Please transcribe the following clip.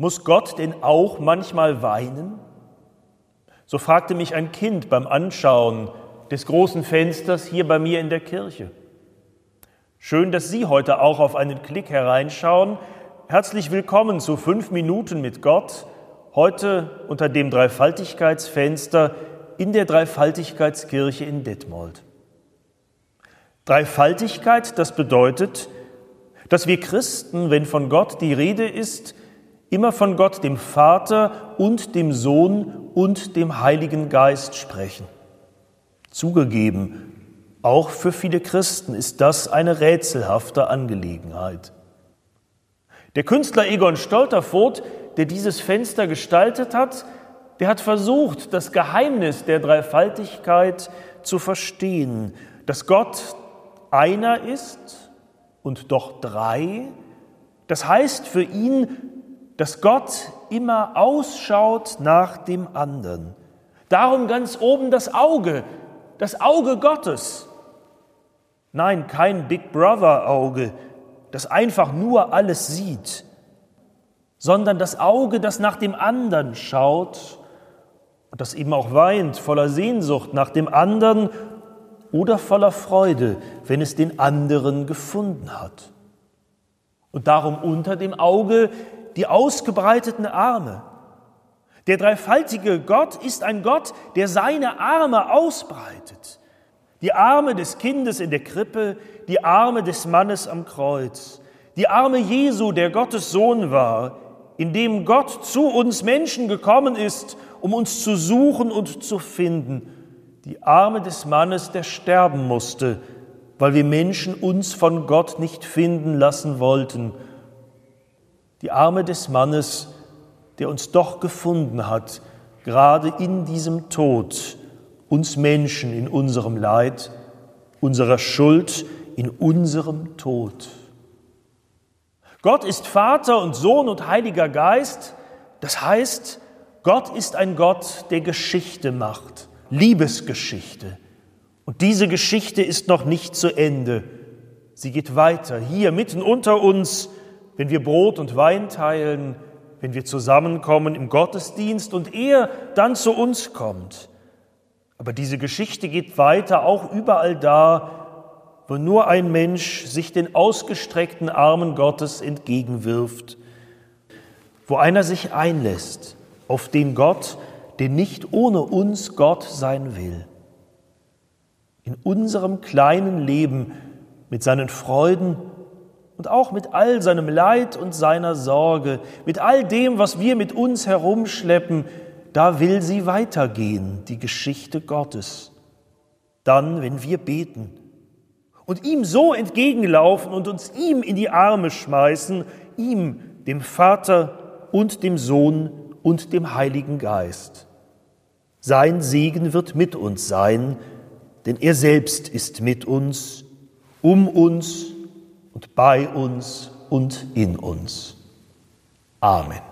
Muss Gott denn auch manchmal weinen? So fragte mich ein Kind beim Anschauen des großen Fensters hier bei mir in der Kirche. Schön, dass Sie heute auch auf einen Klick hereinschauen. Herzlich willkommen zu fünf Minuten mit Gott, heute unter dem Dreifaltigkeitsfenster in der Dreifaltigkeitskirche in Detmold. Dreifaltigkeit, das bedeutet, dass wir Christen, wenn von Gott die Rede ist, immer von Gott, dem Vater und dem Sohn und dem Heiligen Geist sprechen. Zugegeben, auch für viele Christen ist das eine rätselhafte Angelegenheit. Der Künstler Egon Stolterfoht, der dieses Fenster gestaltet hat, der hat versucht, das Geheimnis der Dreifaltigkeit zu verstehen, dass Gott einer ist und doch drei. Das heißt für ihn, dass Gott immer ausschaut nach dem anderen. Darum ganz oben das Auge, das Auge Gottes. Nein, kein Big Brother Auge, das einfach nur alles sieht, sondern das Auge, das nach dem anderen schaut und das eben auch weint, voller Sehnsucht nach dem anderen oder voller Freude, wenn es den anderen gefunden hat. Und darum unter dem Auge die ausgebreiteten Arme. Der dreifaltige Gott ist ein Gott, der seine Arme ausbreitet. Die Arme des Kindes in der Krippe, die Arme des Mannes am Kreuz, die Arme Jesu, der Gottes Sohn war, in dem Gott zu uns Menschen gekommen ist, um uns zu suchen und zu finden. Die Arme des Mannes, der sterben musste, weil wir Menschen uns von Gott nicht finden lassen wollten die Arme des Mannes, der uns doch gefunden hat, gerade in diesem Tod, uns Menschen in unserem Leid, unserer Schuld, in unserem Tod. Gott ist Vater und Sohn und Heiliger Geist, das heißt, Gott ist ein Gott, der Geschichte macht, Liebesgeschichte. Und diese Geschichte ist noch nicht zu Ende. Sie geht weiter, hier mitten unter uns, wenn wir Brot und Wein teilen, wenn wir zusammenkommen im Gottesdienst und er dann zu uns kommt. Aber diese Geschichte geht weiter auch überall da, wo nur ein Mensch sich den ausgestreckten Armen Gottes entgegenwirft, wo einer sich einlässt auf den Gott, der nicht ohne uns Gott sein will. In unserem kleinen Leben mit seinen Freuden und auch mit all seinem Leid und seiner Sorge, mit all dem, was wir mit uns herumschleppen, da will sie weitergehen, die Geschichte Gottes. Dann, wenn wir beten und ihm so entgegenlaufen und uns ihm in die Arme schmeißen, ihm, dem Vater und dem Sohn und dem Heiligen Geist. Sein Segen wird mit uns sein, denn er selbst ist mit uns, um uns und bei uns und in uns. Amen.